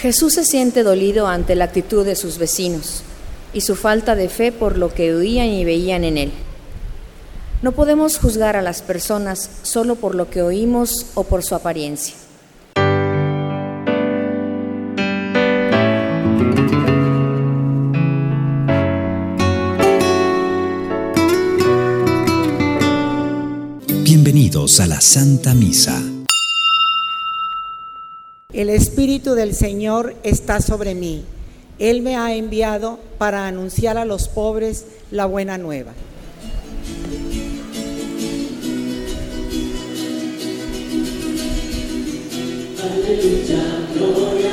Jesús se siente dolido ante la actitud de sus vecinos y su falta de fe por lo que oían y veían en él. No podemos juzgar a las personas solo por lo que oímos o por su apariencia. Bienvenidos a la Santa Misa. El Espíritu del Señor está sobre mí. Él me ha enviado para anunciar a los pobres la buena nueva. Aleluya, gloria,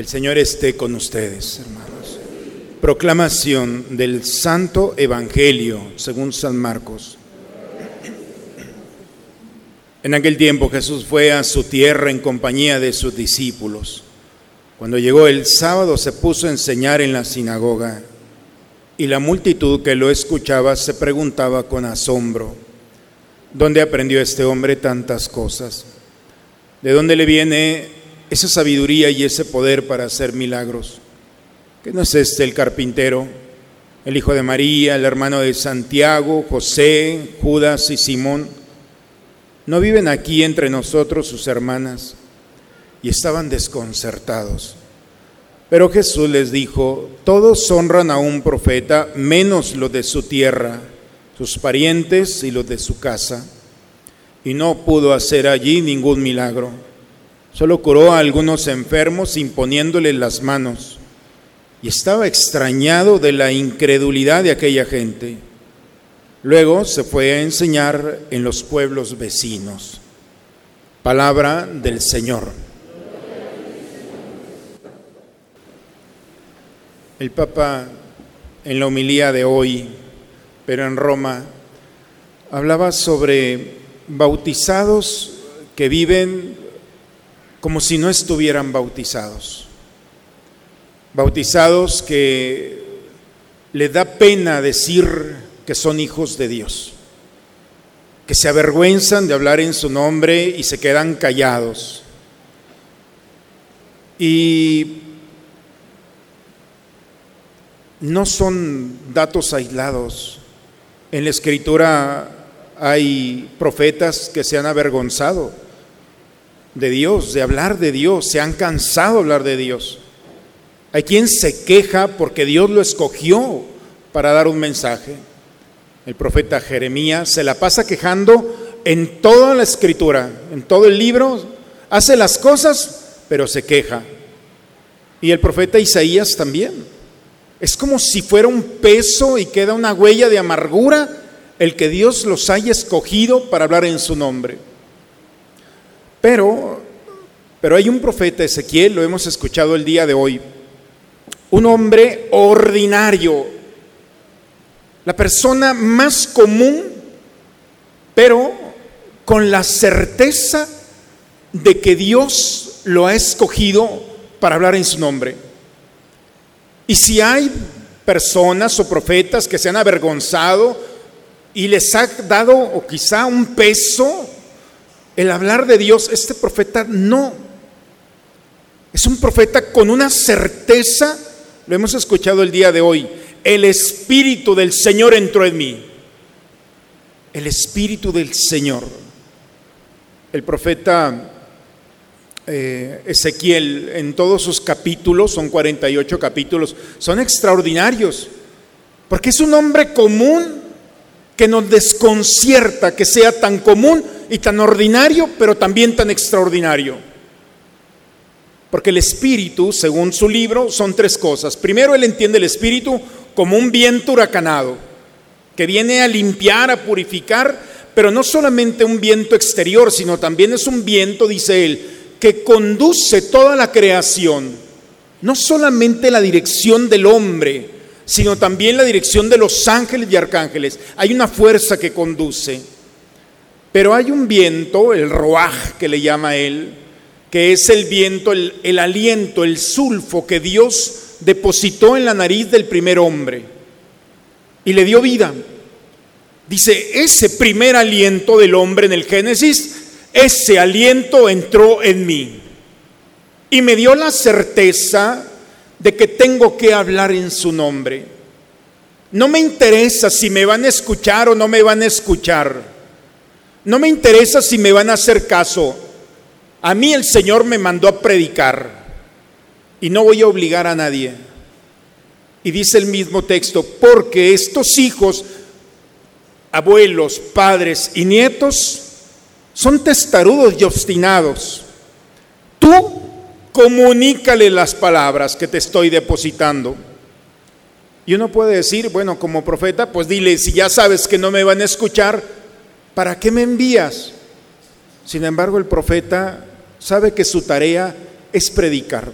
El Señor esté con ustedes, hermanos. Proclamación del Santo Evangelio según San Marcos. En aquel tiempo Jesús fue a su tierra en compañía de sus discípulos. Cuando llegó el sábado se puso a enseñar en la sinagoga y la multitud que lo escuchaba se preguntaba con asombro, ¿dónde aprendió este hombre tantas cosas? ¿De dónde le viene esa sabiduría y ese poder para hacer milagros? ¿Que no es este el carpintero, el hijo de María, el hermano de Santiago, José, Judas y Simón? ¿No viven aquí entre nosotros sus hermanas? y estaban desconcertados. Pero Jesús les dijo, todos honran a un profeta menos los de su tierra, sus parientes y los de su casa. Y no pudo hacer allí ningún milagro. Solo curó a algunos enfermos imponiéndoles las manos. Y estaba extrañado de la incredulidad de aquella gente. Luego se fue a enseñar en los pueblos vecinos. Palabra del Señor. El Papa en la homilía de hoy, pero en Roma, hablaba sobre bautizados que viven como si no estuvieran bautizados. Bautizados que le da pena decir que son hijos de Dios, que se avergüenzan de hablar en su nombre y se quedan callados. Y no son datos aislados. En la escritura hay profetas que se han avergonzado de Dios, de hablar de Dios, se han cansado de hablar de Dios. Hay quien se queja porque Dios lo escogió para dar un mensaje. El profeta Jeremías se la pasa quejando en toda la escritura, en todo el libro, hace las cosas, pero se queja. Y el profeta Isaías también. Es como si fuera un peso y queda una huella de amargura el que Dios los haya escogido para hablar en su nombre. Pero, pero hay un profeta, Ezequiel, lo hemos escuchado el día de hoy, un hombre ordinario, la persona más común, pero con la certeza de que Dios lo ha escogido para hablar en su nombre. Y si hay personas o profetas que se han avergonzado y les ha dado o quizá un peso el hablar de Dios, este profeta no. Es un profeta con una certeza, lo hemos escuchado el día de hoy, el Espíritu del Señor entró en mí. El Espíritu del Señor. El profeta eh, Ezequiel en todos sus capítulos, son 48 capítulos, son extraordinarios, porque es un hombre común que nos desconcierta que sea tan común y tan ordinario, pero también tan extraordinario. Porque el espíritu, según su libro, son tres cosas. Primero, él entiende el espíritu como un viento huracanado, que viene a limpiar, a purificar, pero no solamente un viento exterior, sino también es un viento, dice él, que conduce toda la creación, no solamente la dirección del hombre, sino también la dirección de los ángeles y arcángeles. Hay una fuerza que conduce, pero hay un viento, el roaj que le llama él, que es el viento, el, el aliento, el sulfo que Dios depositó en la nariz del primer hombre y le dio vida. Dice, ese primer aliento del hombre en el Génesis, ese aliento entró en mí y me dio la certeza de que tengo que hablar en su nombre. No me interesa si me van a escuchar o no me van a escuchar. No me interesa si me van a hacer caso. A mí el Señor me mandó a predicar y no voy a obligar a nadie. Y dice el mismo texto, porque estos hijos, abuelos, padres y nietos, son testarudos y obstinados. Tú comunícale las palabras que te estoy depositando. Y uno puede decir, bueno, como profeta, pues dile, si ya sabes que no me van a escuchar, ¿para qué me envías? Sin embargo, el profeta sabe que su tarea es predicar.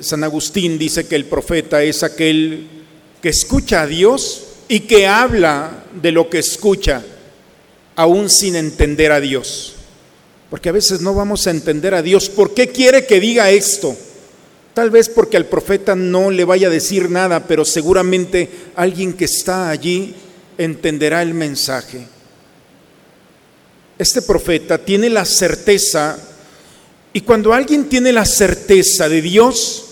San Agustín dice que el profeta es aquel que escucha a Dios y que habla de lo que escucha, aún sin entender a Dios. Porque a veces no vamos a entender a Dios. ¿Por qué quiere que diga esto? Tal vez porque al profeta no le vaya a decir nada, pero seguramente alguien que está allí entenderá el mensaje. Este profeta tiene la certeza, y cuando alguien tiene la certeza de Dios,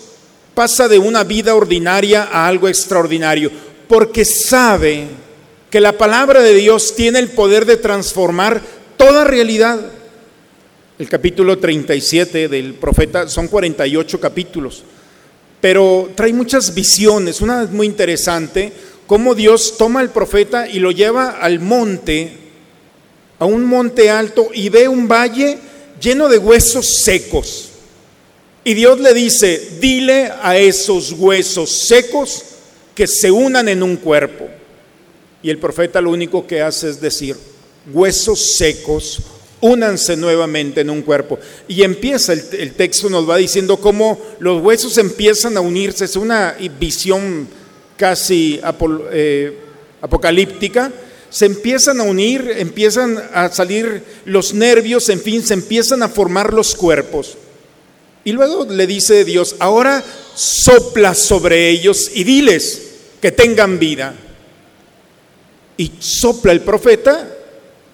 pasa de una vida ordinaria a algo extraordinario, porque sabe que la palabra de Dios tiene el poder de transformar toda realidad. El capítulo 37 del profeta son 48 capítulos, pero trae muchas visiones. Una es muy interesante, cómo Dios toma al profeta y lo lleva al monte, a un monte alto, y ve un valle lleno de huesos secos. Y Dios le dice, dile a esos huesos secos que se unan en un cuerpo. Y el profeta lo único que hace es decir, huesos secos, únanse nuevamente en un cuerpo. Y empieza, el, texto nos va diciendo cómo los huesos empiezan a unirse, es una visión casi eh, apocalíptica, se empiezan a unir, empiezan a salir los nervios, en fin, se empiezan a formar los cuerpos. Y luego le dice Dios, ahora sopla sobre ellos y diles que tengan vida. Y sopla el profeta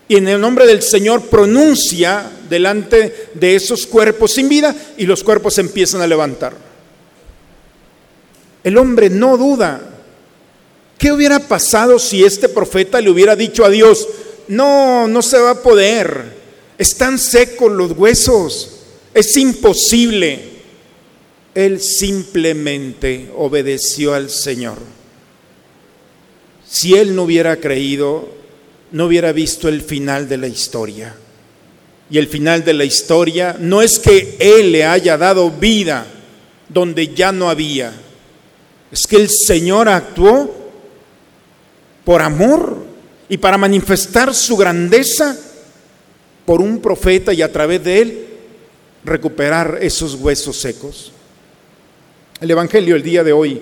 y en el nombre del Señor pronuncia delante de esos cuerpos sin vida y los cuerpos empiezan a levantar. El hombre no duda. ¿Qué hubiera pasado si este profeta le hubiera dicho a Dios, no, no se va a poder, están secos los huesos, es imposible? Él simplemente obedeció al Señor. Si él no hubiera creído, no hubiera visto el final de la historia. Y el final de la historia no es que Él le haya dado vida donde ya no había, es que el Señor actuó por amor y para manifestar su grandeza por un profeta y a través de él recuperar esos huesos secos. El Evangelio el día de hoy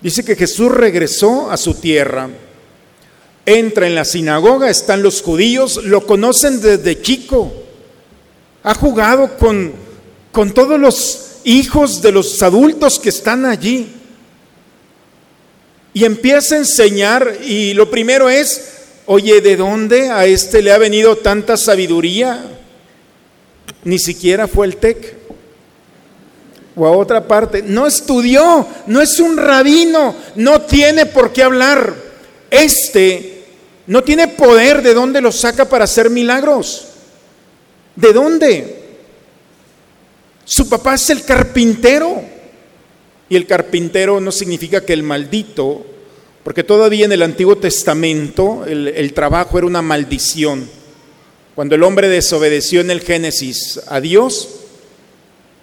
dice que Jesús regresó a su tierra entra en la sinagoga, están los judíos, lo conocen desde chico, ha jugado con, con todos los hijos de los adultos que están allí. Y empieza a enseñar y lo primero es, oye, ¿de dónde a este le ha venido tanta sabiduría? Ni siquiera fue el TEC. O a otra parte, no estudió, no es un rabino, no tiene por qué hablar. Este no tiene poder, ¿de dónde lo saca para hacer milagros? ¿De dónde? Su papá es el carpintero. Y el carpintero no significa que el maldito, porque todavía en el Antiguo Testamento el, trabajo era una maldición. Cuando el hombre desobedeció en el Génesis a Dios,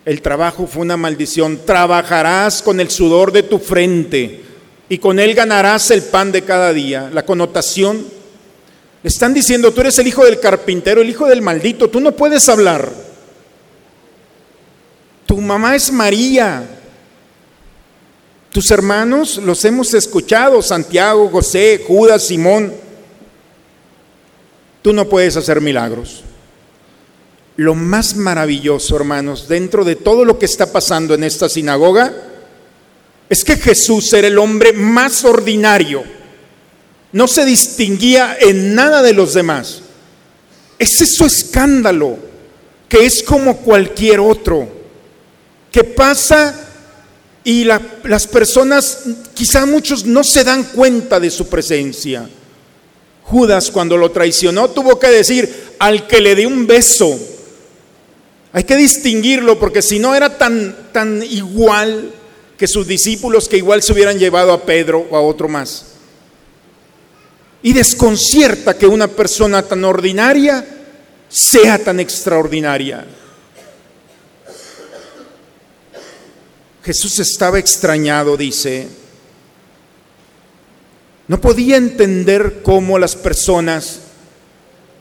el trabajo fue una maldición. Trabajarás con el sudor de tu frente y con él ganarás el pan de cada día. La connotación, le están diciendo, tú eres el hijo del carpintero, el hijo del maldito, tú no puedes hablar. Tu mamá es María. Tus hermanos los hemos escuchado, Santiago, José, Judas, Simón. Tú no puedes hacer milagros. Lo más maravilloso, hermanos, dentro de todo lo que está pasando en esta sinagoga, es que Jesús era el hombre más ordinario. No se distinguía en nada de los demás. Es su escándalo, que es como cualquier otro, que pasa y la- las personas, quizá muchos no se dan cuenta de su presencia. Judas cuando lo traicionó tuvo que decir, al que le dé un beso, hay que distinguirlo porque si no era tan, tan igual que sus discípulos que igual se hubieran llevado a Pedro o a otro más. Y desconcierta que una persona tan ordinaria sea tan extraordinaria. Jesús estaba extrañado, dice. No podía entender cómo las personas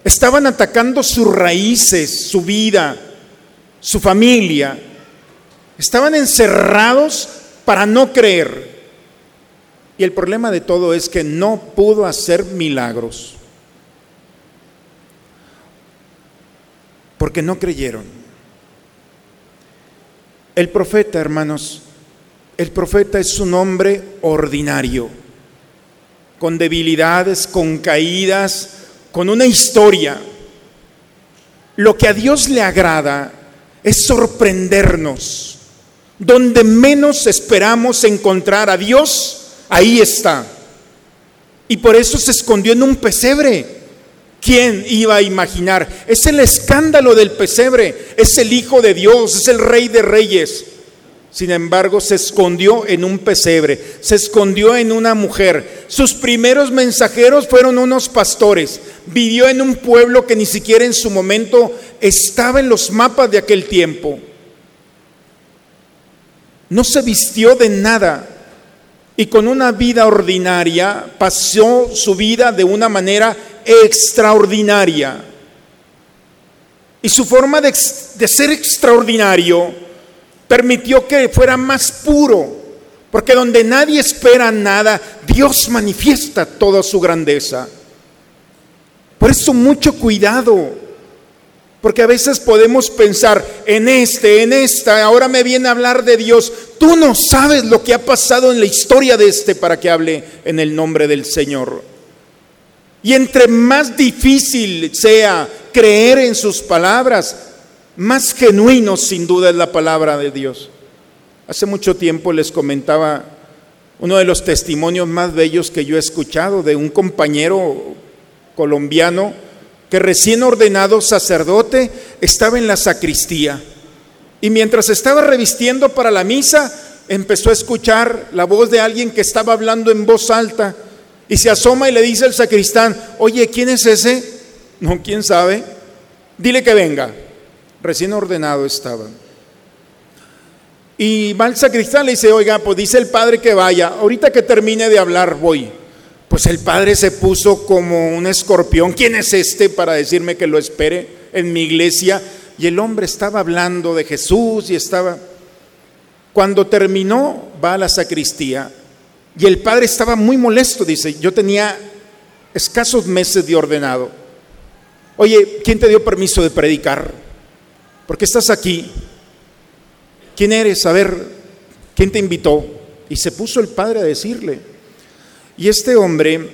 estaban atacando sus raíces, su vida, su familia. Estaban encerrados para no creer. Y el problema de todo es que no pudo hacer milagros. Porque no creyeron. El profeta, hermanos, el profeta es un hombre ordinario, con debilidades, con caídas, con una historia. Lo que a Dios le agrada es sorprendernos. Donde menos esperamos encontrar a Dios, ahí está. Y por eso se escondió en un pesebre. ¿Quién iba a imaginar? Es el escándalo del pesebre, es el Hijo de Dios, es el Rey de Reyes. Sin embargo, se escondió en un pesebre, se escondió en una mujer. Sus primeros mensajeros fueron unos pastores. Vivió en un pueblo que ni siquiera en su momento estaba en los mapas de aquel tiempo. No se vistió de nada y con una vida ordinaria pasó su vida de una manera extraordinaria. Y su forma de, ser extraordinario permitió que fuera más puro, porque donde nadie espera nada, Dios manifiesta toda su grandeza. Por eso mucho cuidado, porque a veces podemos pensar en este, en esta, ahora me viene a hablar de Dios. Tú no sabes lo que ha pasado en la historia de este para que hable en el nombre del Señor. Y entre más difícil sea creer en sus palabras, más genuino sin duda es la palabra de Dios. Hace mucho tiempo les comentaba uno de los testimonios más bellos que yo he escuchado de un compañero colombiano que recién ordenado sacerdote estaba en la sacristía y mientras estaba revistiendo para la misa empezó a escuchar la voz de alguien que estaba hablando en voz alta y se asoma y le dice al sacristán, oye, ¿quién es ese? No, ¿quién sabe? Dile que venga. Recién ordenado estaba. Y va el sacristán le dice, oiga, pues dice el padre que vaya, ahorita que termine de hablar voy. Pues el padre se puso como un escorpión, ¿quién es este para decirme que lo espere en mi iglesia? Y el hombre estaba hablando de Jesús y estaba... Cuando terminó, va a la sacristía y el padre estaba muy molesto, dice, yo tenía escasos meses de ordenado. Oye, ¿quién te dio permiso de predicar? ¿Por qué estás aquí? ¿Quién eres? A ver, ¿quién te invitó? Y se puso el padre a decirle. Y este hombre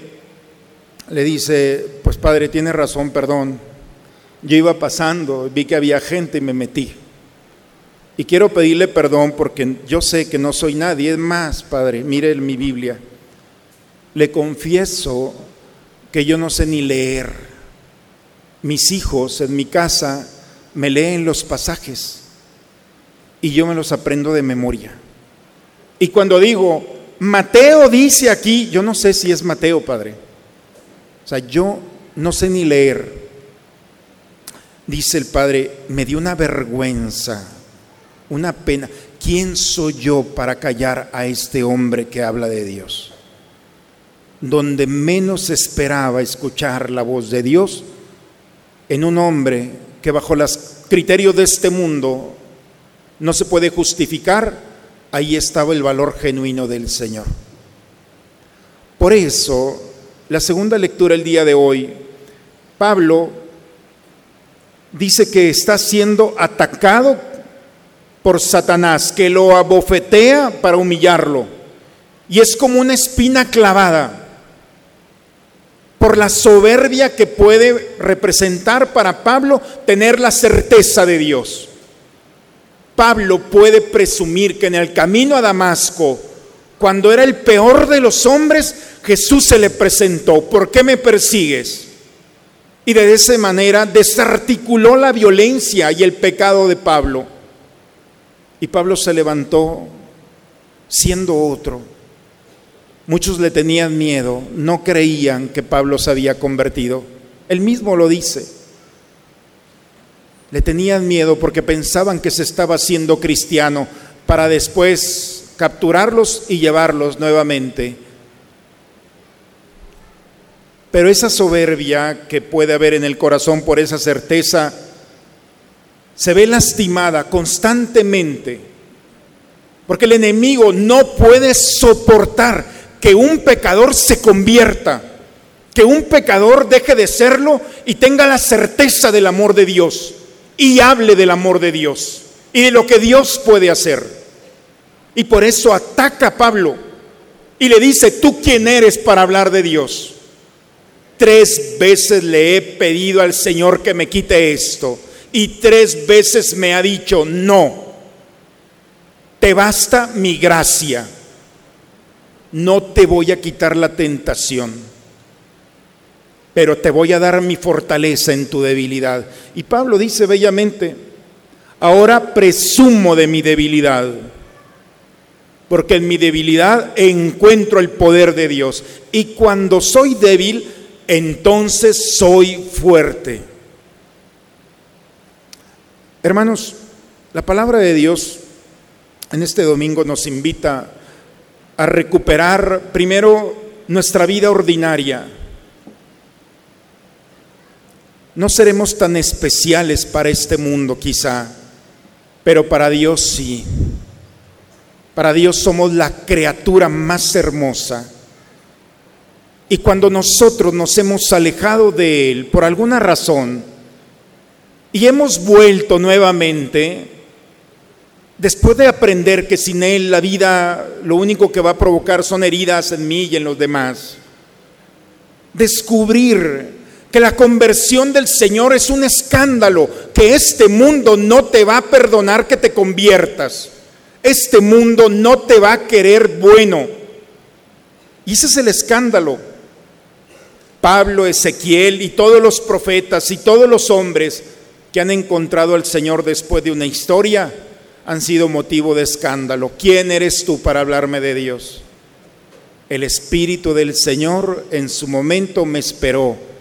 le dice, pues padre, tiene razón, perdón. Yo iba pasando, vi que había gente y me metí. Y quiero pedirle perdón porque yo sé que no soy nadie. Es más, Padre, mire mi Biblia. Le confieso que yo no sé ni leer. Mis hijos en mi casa me leen los pasajes y yo me los aprendo de memoria. Y cuando digo, Mateo dice aquí, yo no sé si es Mateo, Padre. O sea, yo no sé ni leer. Dice el Padre, me dio una vergüenza una pena. ¿Quién soy yo para callar a este hombre que habla de Dios? Donde menos esperaba escuchar la voz de Dios, en un hombre que bajo los criterios de este mundo no se puede justificar, ahí estaba el valor genuino del Señor. Por eso, la segunda lectura el día de hoy, Pablo dice que está siendo atacado por Satanás, que lo abofetea para humillarlo. y es como una espina clavada por la soberbia que puede representar para Pablo tener la certeza de Dios. Pablo puede presumir que en el camino a Damasco, cuando era el peor de los hombres, Jesús se le presentó. ¿Por qué me persigues? Y de esa manera desarticuló la violencia y el pecado de Pablo. Y Pablo se levantó siendo otro. Muchos le tenían miedo, no creían que Pablo se había convertido. Él mismo lo dice. Le tenían miedo porque pensaban que se estaba haciendo cristiano para después capturarlos y llevarlos nuevamente. Pero esa soberbia que puede haber en el corazón por esa certeza se ve lastimada constantemente. Porque el enemigo no puede soportar que un pecador se convierta, que un pecador deje de serlo y tenga la certeza del amor de Dios y hable del amor de Dios y de lo que Dios puede hacer. Y por eso ataca a Pablo y le dice, ¿tú quién eres para hablar de Dios? Tres veces le he pedido al Señor que me quite esto y tres veces me ha dicho, no, te basta mi gracia no te voy a quitar la tentación, pero te voy a dar mi fortaleza en tu debilidad. Y Pablo dice bellamente, ahora presumo de mi debilidad, porque en mi debilidad encuentro el poder de Dios. Y cuando soy débil, entonces soy fuerte. Hermanos, la palabra de Dios en este domingo nos invita a recuperar primero nuestra vida ordinaria. No seremos tan especiales para este mundo quizá, pero para Dios sí. Para Dios somos la criatura más hermosa. Y cuando nosotros nos hemos alejado de Él por alguna razón y hemos vuelto nuevamente, Después de aprender que sin Él la vida lo único que va a provocar son heridas en mí y en los demás, descubrir que la conversión del Señor es un escándalo, que este mundo no te va a perdonar que te conviertas, este mundo no te va a querer bueno. Y ese es el escándalo. Pablo, Ezequiel y todos los profetas y todos los hombres que han encontrado al Señor después de una historia, han sido motivo de escándalo. ¿Quién eres tú para hablarme de Dios? El Espíritu del Señor en su momento me esperó,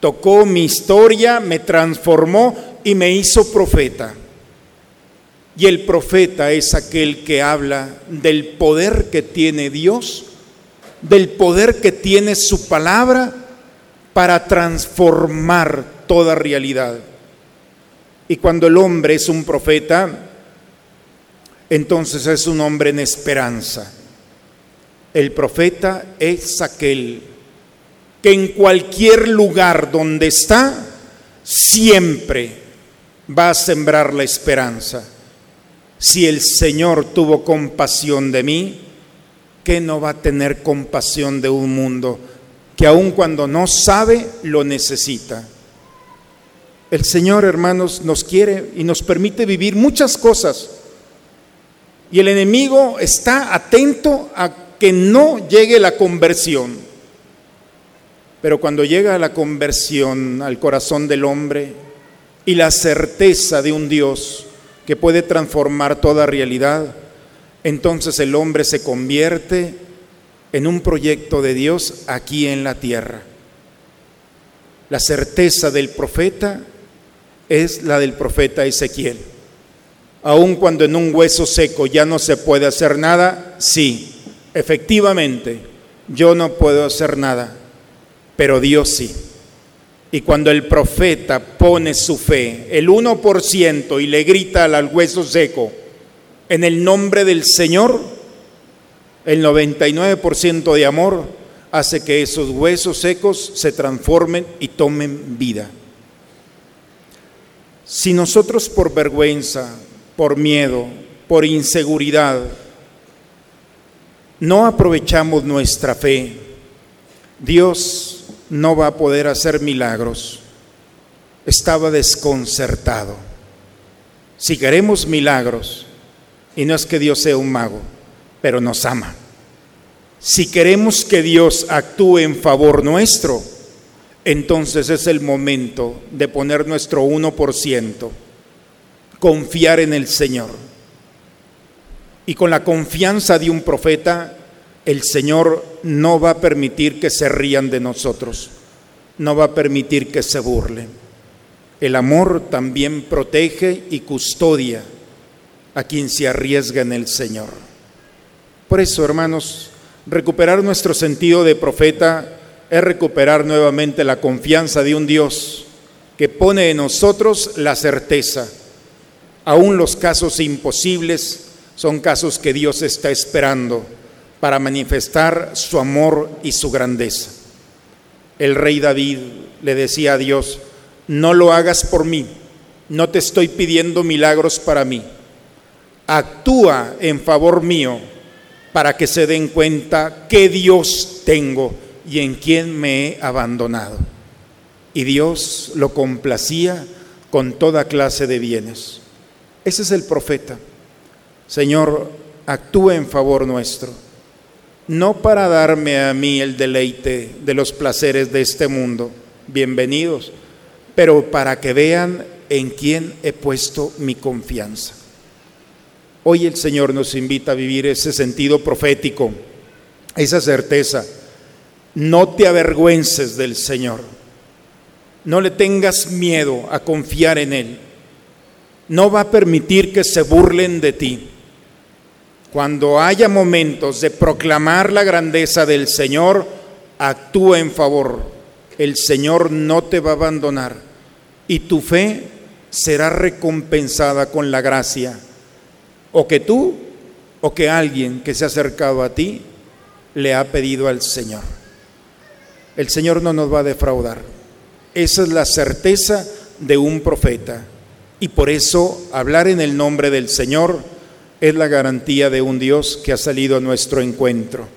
tocó mi historia, me transformó y me hizo profeta. Y el profeta es aquel que habla del poder que tiene Dios, del poder que tiene su palabra para transformar toda realidad. Y cuando el hombre es un profeta, entonces es un hombre en esperanza. El profeta es aquel que en cualquier lugar donde está, siempre va a sembrar la esperanza. Si el Señor tuvo compasión de mí, ¿qué no va a tener compasión de un mundo que aun cuando no sabe, lo necesita? El Señor, hermanos, nos quiere y nos permite vivir muchas cosas y el enemigo está atento a que no llegue la conversión. Pero cuando llega la conversión al corazón del hombre y la certeza de un Dios que puede transformar toda realidad, entonces el hombre se convierte en un proyecto de Dios aquí en la tierra. La certeza del profeta es la del profeta Ezequiel. Aun cuando en un hueso seco ya no se puede hacer nada, sí, efectivamente, yo no puedo hacer nada, pero Dios sí. Y cuando el profeta pone su fe, el 1%, y le grita al hueso seco, en el nombre del Señor, el 99% de amor hace que esos huesos secos se transformen y tomen vida. Si nosotros por vergüenza, por miedo, por inseguridad, no aprovechamos nuestra fe, Dios no va a poder hacer milagros. Estaba desconcertado. Si queremos milagros, y no es que Dios sea un mago, pero nos ama. Si queremos que Dios actúe en favor nuestro, entonces es el momento de poner nuestro 1%, confiar en el Señor. Y con la confianza de un profeta, el Señor no va a permitir que se rían de nosotros, no va a permitir que se burlen. El amor también protege y custodia a quien se arriesga en el Señor. Por eso, hermanos, recuperar nuestro sentido de profeta es recuperar nuevamente la confianza de un Dios que pone en nosotros la certeza. Aún los casos imposibles son casos que Dios está esperando para manifestar su amor y su grandeza. El rey David le decía a Dios, no lo hagas por mí, no te estoy pidiendo milagros para mí, actúa en favor mío para que se den cuenta que Dios tengo y en quién me he abandonado. Y Dios lo complacía con toda clase de bienes. Ese es el profeta. Señor, actúe en favor nuestro, no para darme a mí el deleite de los placeres de este mundo, bienvenidos, pero para que vean en quién he puesto mi confianza. Hoy el Señor nos invita a vivir ese sentido profético, esa certeza. No te avergüences del Señor. No le tengas miedo a confiar en Él. No va a permitir que se burlen de ti. Cuando haya momentos de proclamar la grandeza del Señor, actúa en favor. El Señor no te va a abandonar y tu fe será recompensada con la gracia o que tú o que alguien que se ha acercado a ti le ha pedido al Señor. El Señor no nos va a defraudar. Esa es la certeza de un profeta. Y por eso hablar en el nombre del Señor es la garantía de un Dios que ha salido a nuestro encuentro.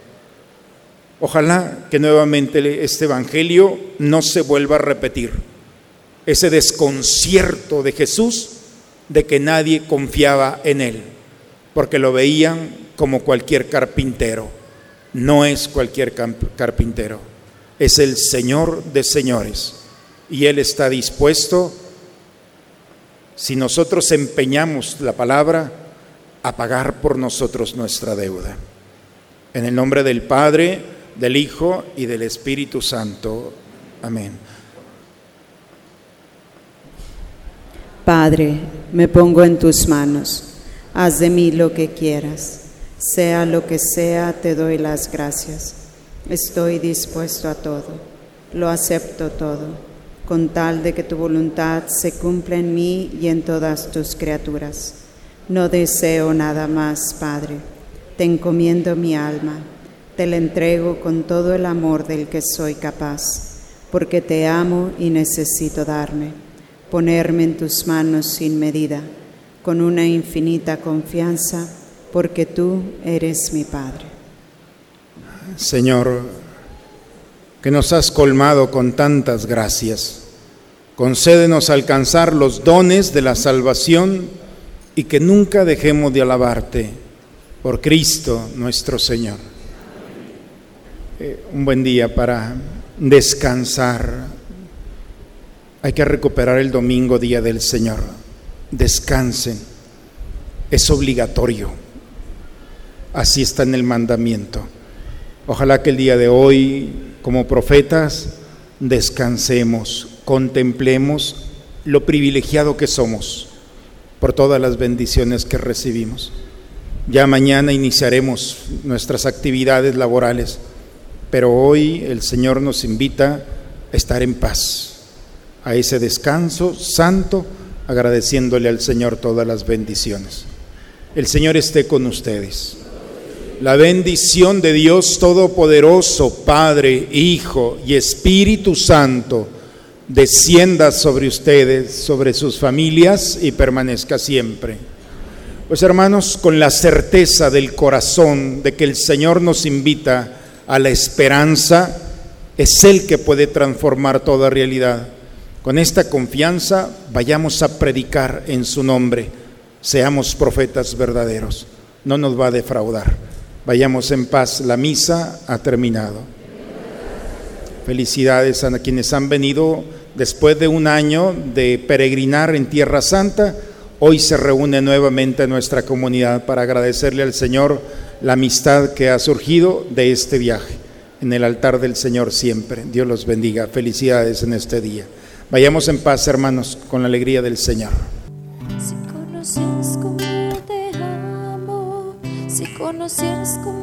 Ojalá que nuevamente este Evangelio no se vuelva a repetir. Ese desconcierto de Jesús de que nadie confiaba en Él porque lo veían como cualquier carpintero. No es cualquier carpintero, es el Señor de señores. Y Él está dispuesto, si nosotros empeñamos la palabra, a pagar por nosotros nuestra deuda. En el nombre del Padre, del Hijo y del Espíritu Santo. Amén. Padre, me pongo en tus manos Haz de mí lo que quieras. Sea lo que sea, te doy las gracias. Estoy dispuesto a todo. Lo acepto todo, con tal de que tu voluntad se cumpla en mí y en todas tus criaturas. No deseo nada más, Padre. Te encomiendo mi alma. Te la entrego con todo el amor del que soy capaz, porque te amo y necesito darme, ponerme en tus manos sin medida con una infinita confianza, porque tú eres mi Padre. Señor, que nos has colmado con tantas gracias, concédenos alcanzar los dones de la salvación y que nunca dejemos de alabarte por Cristo nuestro Señor. Eh, un buen día para descansar. Hay que recuperar el domingo, día del Señor descansen. Es obligatorio. Así está en el mandamiento. Ojalá que el día de hoy, como profetas, descansemos, contemplemos lo privilegiado que somos por todas las bendiciones que recibimos. Ya mañana iniciaremos nuestras actividades laborales, pero hoy el Señor nos invita a estar en paz, a ese descanso santo agradeciéndole al Señor todas las bendiciones. El Señor esté con ustedes. La bendición de Dios Todopoderoso, Padre, Hijo y Espíritu Santo, descienda sobre ustedes, sobre sus familias y permanezca siempre. Pues hermanos, con la certeza del corazón de que el Señor nos invita a la esperanza, es Él que puede transformar toda realidad. Con esta confianza vayamos a predicar en su nombre, seamos profetas verdaderos, no nos va a defraudar. Vayamos en paz, la misa ha terminado. Felicidades a quienes han venido después de un año de peregrinar en Tierra Santa. Hoy se reúne nuevamente nuestra comunidad para agradecerle al Señor la amistad que ha surgido de este viaje. En el altar del Señor siempre. Dios los bendiga. Felicidades en este día. Vayamos en paz, hermanos, con la alegría del Señor. Si conocieras cómo te amo, si conocieras cómo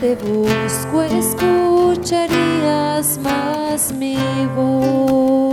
te busco, escucharías más mi voz.